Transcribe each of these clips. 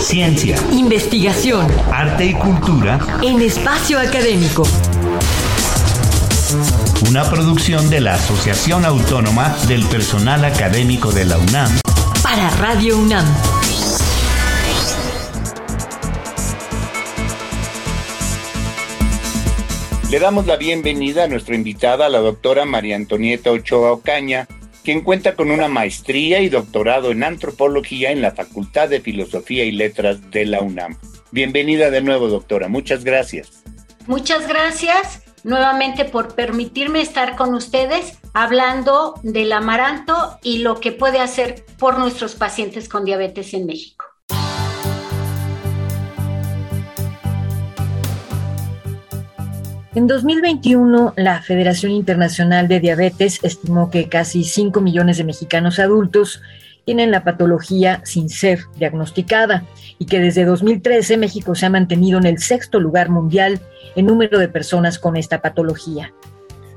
Ciencia, investigación, arte y cultura en espacio académico. Una producción de la Asociación Autónoma del Personal Académico de la UNAM. Para Radio UNAM. Le damos la bienvenida a nuestra invitada, la doctora María Antonieta Ochoa Ocaña, quien cuenta con una maestría y doctorado en antropología en la Facultad de Filosofía y Letras de la UNAM. Bienvenida de nuevo, doctora. Muchas gracias. Muchas gracias nuevamente por permitirme estar con ustedes hablando del amaranto y lo que puede hacer por nuestros pacientes con diabetes en México. En 2021, la Federación Internacional de Diabetes estimó que casi 5 millones de mexicanos adultos tienen la patología sin ser diagnosticada y que desde 2013 México se ha mantenido en el sexto lugar mundial en número de personas con esta patología.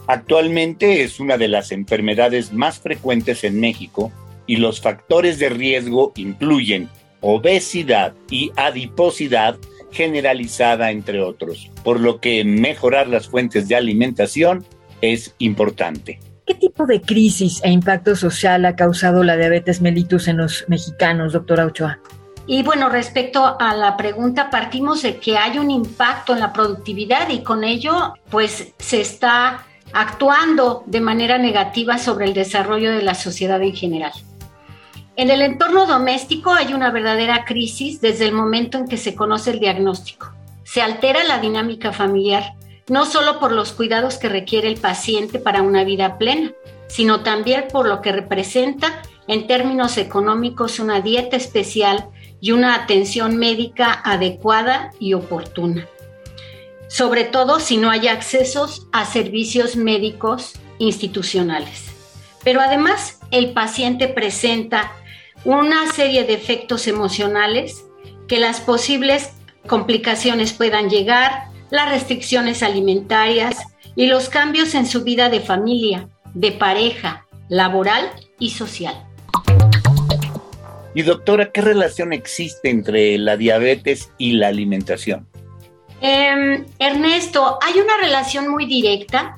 Actualmente es una de las enfermedades más frecuentes en México y los factores de riesgo incluyen obesidad y adiposidad, generalizada, entre otros, por lo que mejorar las fuentes de alimentación es importante. ¿Qué tipo de crisis e impacto social ha causado la diabetes mellitus en los mexicanos, doctora Ochoa? Y bueno, respecto a la pregunta, partimos de que hay un impacto en la productividad y con ello, pues se está actuando de manera negativa sobre el desarrollo de la sociedad en general. En el entorno doméstico hay una verdadera crisis desde el momento en que se conoce el diagnóstico. Se altera la dinámica familiar, no solo por los cuidados que requiere el paciente para una vida plena, sino también por lo que representa en términos económicos una dieta especial y una atención médica adecuada y oportuna. Sobre todo si no hay accesos a servicios médicos institucionales. Pero además el paciente presenta una serie de efectos emocionales que las posibles complicaciones puedan llegar, las restricciones alimentarias y los cambios en su vida de familia, de pareja, laboral y social. Y doctora, ¿qué relación existe entre la diabetes y la alimentación? Em, Ernesto, hay una relación muy directa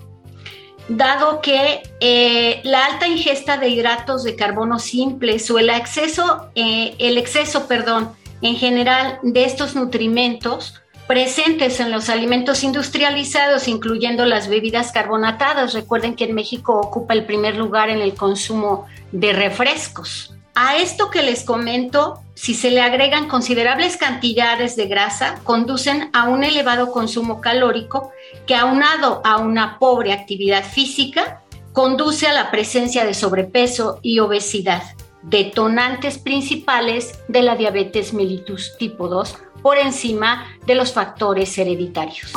dado que eh, la alta ingesta de hidratos de carbono simples o el exceso, eh, el exceso, perdón, en general de estos nutrimentos presentes en los alimentos industrializados, incluyendo las bebidas carbonatadas. Recuerden que en México ocupa el primer lugar en el consumo de refrescos. A esto que les comento, si se le agregan considerables cantidades de grasa, conducen a un elevado consumo calórico que aunado a una pobre actividad física, conduce a la presencia de sobrepeso y obesidad, detonantes principales de la diabetes mellitus tipo 2 por encima de los factores hereditarios.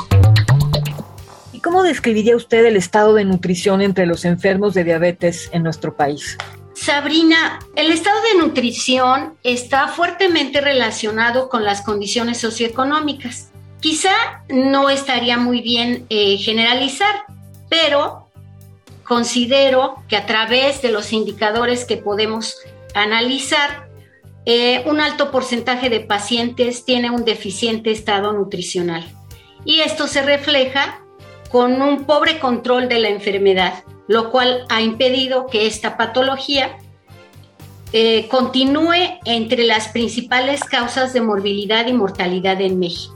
¿Y cómo describiría usted el estado de nutrición entre los enfermos de diabetes en nuestro país? Sabrina, el estado de nutrición está fuertemente relacionado con las condiciones socioeconómicas. Quizá no estaría muy bien eh, generalizar, pero considero que a través de los indicadores que podemos analizar, eh, un alto porcentaje de pacientes tiene un deficiente estado nutricional. Y esto se refleja con un pobre control de la enfermedad, lo cual ha impedido que esta patología eh, continúe entre las principales causas de morbilidad y mortalidad en México.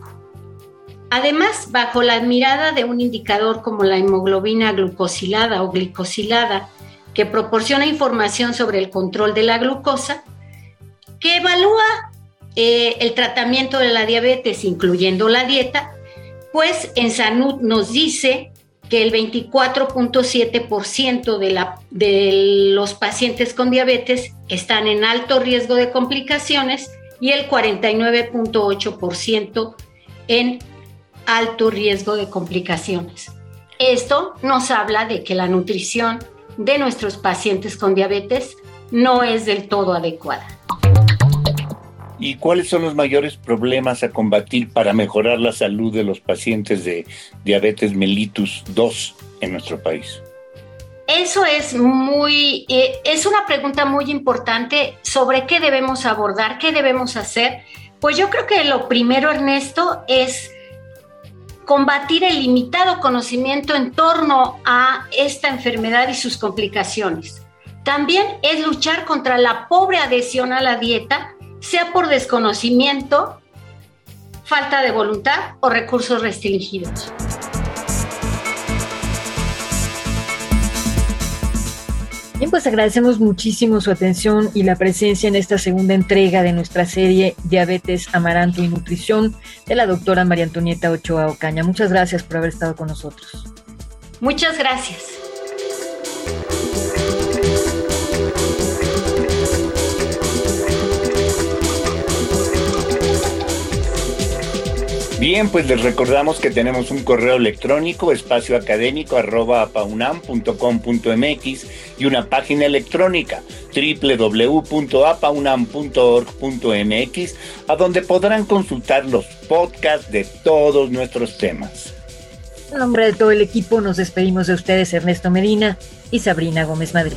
Además, bajo la mirada de un indicador como la hemoglobina glucosilada o glicosilada, que proporciona información sobre el control de la glucosa, que evalúa eh, el tratamiento de la diabetes, incluyendo la dieta, pues en Sanud nos dice que el 24.7% de, de los pacientes con diabetes están en alto riesgo de complicaciones y el 49.8% en alto riesgo de complicaciones. Esto nos habla de que la nutrición de nuestros pacientes con diabetes no es del todo adecuada. ¿Y cuáles son los mayores problemas a combatir para mejorar la salud de los pacientes de diabetes mellitus 2 en nuestro país? Eso es muy, eh, es una pregunta muy importante sobre qué debemos abordar, qué debemos hacer Pues yo creo que lo primero, Ernesto, es combatir el limitado conocimiento en torno a esta enfermedad y sus complicaciones. También es luchar contra la pobre adhesión a la dieta, sea por desconocimiento, falta de voluntad o recursos restringidos. Bien, pues agradecemos muchísimo su atención y la presencia en esta segunda entrega de nuestra serie Diabetes, Amaranto y Nutrición de la doctora María Antonieta Ochoa Ocaña. Muchas gracias por haber estado con nosotros. Muchas gracias. Bien, pues les recordamos que tenemos un correo electrónico, espacio académico arroba y una página electrónica www.apaunam.org.mx a donde podrán consultar los podcasts de todos nuestros temas. En nombre de todo el equipo nos despedimos de ustedes Ernesto Medina y Sabrina Gómez Madrid.